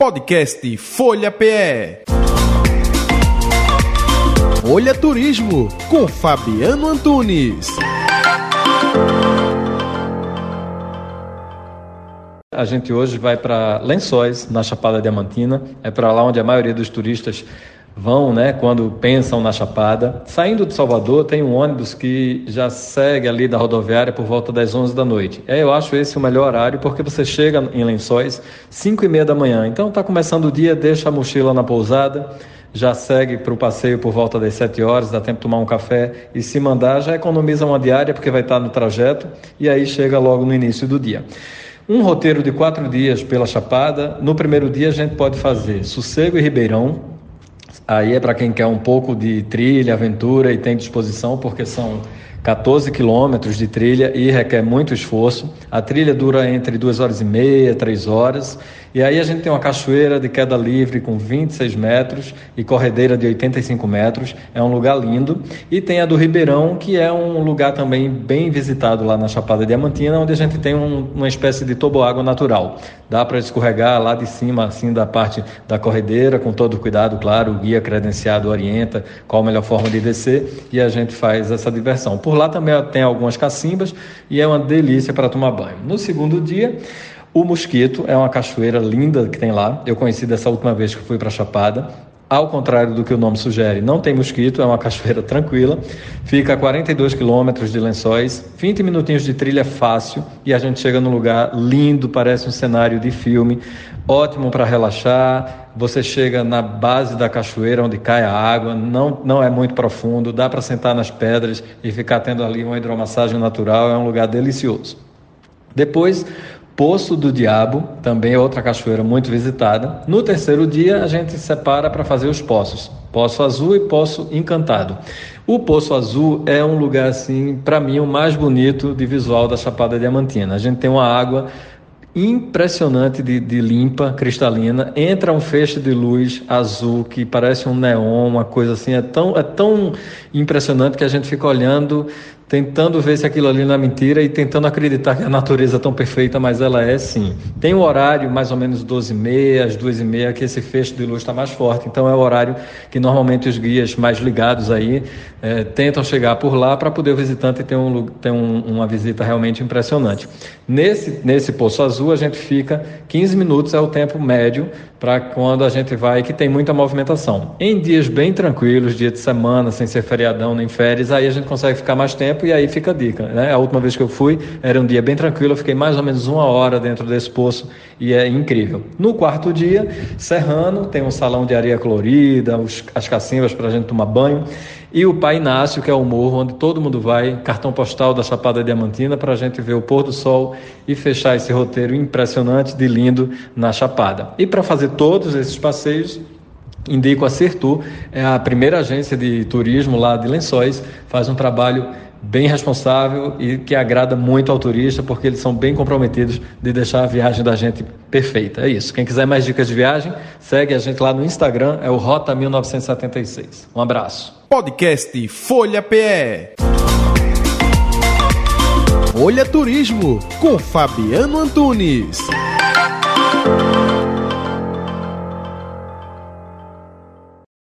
Podcast Folha PE. Folha Turismo com Fabiano Antunes. A gente hoje vai para Lençóis, na Chapada Diamantina. É para lá onde a maioria dos turistas vão, né, quando pensam na Chapada. Saindo de Salvador, tem um ônibus que já segue ali da rodoviária por volta das 11 da noite. É, eu acho esse o melhor horário porque você chega em Lençóis 5 e meia da manhã. Então está começando o dia, deixa a mochila na pousada, já segue para o passeio por volta das 7 horas, dá tempo de tomar um café e se mandar já economiza uma diária porque vai estar no trajeto e aí chega logo no início do dia. Um roteiro de quatro dias pela Chapada. No primeiro dia a gente pode fazer Sossego e Ribeirão, Aí é para quem quer um pouco de trilha, aventura e tem disposição, porque são 14 quilômetros de trilha e requer muito esforço. A trilha dura entre 2 horas e meia, 3 horas. E aí a gente tem uma cachoeira de queda livre com 26 metros e corredeira de 85 metros. É um lugar lindo. E tem a do Ribeirão, que é um lugar também bem visitado lá na Chapada Diamantina, onde a gente tem um, uma espécie de toboágua natural. Dá para escorregar lá de cima, assim, da parte da corredeira, com todo cuidado, claro. O guia credenciado orienta qual a melhor forma de descer e a gente faz essa diversão. Por lá também tem algumas cacimbas e é uma delícia para tomar banho. No segundo dia, o Mosquito é uma cachoeira linda que tem lá. Eu conheci dessa última vez que fui para Chapada. Ao contrário do que o nome sugere, não tem mosquito, é uma cachoeira tranquila. Fica a 42 quilômetros de lençóis, 20 minutinhos de trilha fácil e a gente chega num lugar lindo, parece um cenário de filme, ótimo para relaxar. Você chega na base da cachoeira onde cai a água, não, não é muito profundo, dá para sentar nas pedras e ficar tendo ali uma hidromassagem natural, é um lugar delicioso. Depois, Poço do Diabo, também é outra cachoeira muito visitada. No terceiro dia, a gente separa para fazer os poços. Poço Azul e Poço Encantado. O Poço Azul é um lugar, assim, para mim, o mais bonito de visual da Chapada Diamantina. A gente tem uma água impressionante de, de, limpa, cristalina. Entra um feixe de luz azul que parece um neon, uma coisa assim. É tão, é tão impressionante que a gente fica olhando tentando ver se aquilo ali não é mentira e tentando acreditar que a natureza é tão perfeita, mas ela é sim. Tem um horário, mais ou menos 12 e meia, às 2 e meia, que esse fecho de luz está mais forte. Então é o horário que normalmente os guias mais ligados aí é, tentam chegar por lá para poder o visitante ter, um, ter um, uma visita realmente impressionante. Nesse, nesse Poço Azul a gente fica 15 minutos, é o tempo médio para quando a gente vai, que tem muita movimentação. Em dias bem tranquilos, dia de semana, sem ser feriadão nem férias, aí a gente consegue ficar mais tempo e aí fica a dica. Né? A última vez que eu fui era um dia bem tranquilo, eu fiquei mais ou menos uma hora dentro desse poço e é incrível. No quarto dia, Serrano, tem um salão de areia colorida, os, as cacimbas para a gente tomar banho. E o Pai Inácio, que é o morro onde todo mundo vai, cartão postal da Chapada Diamantina, para a gente ver o pôr do sol e fechar esse roteiro impressionante de lindo na Chapada. E para fazer todos esses passeios, indico a Sertur, é a primeira agência de turismo lá de Lençóis, faz um trabalho bem responsável e que agrada muito ao turista, porque eles são bem comprometidos de deixar a viagem da gente perfeita. É isso. Quem quiser mais dicas de viagem, segue a gente lá no Instagram, é o Rota 1976. Um abraço. Podcast Folha PE. Folha Turismo com Fabiano Antunes.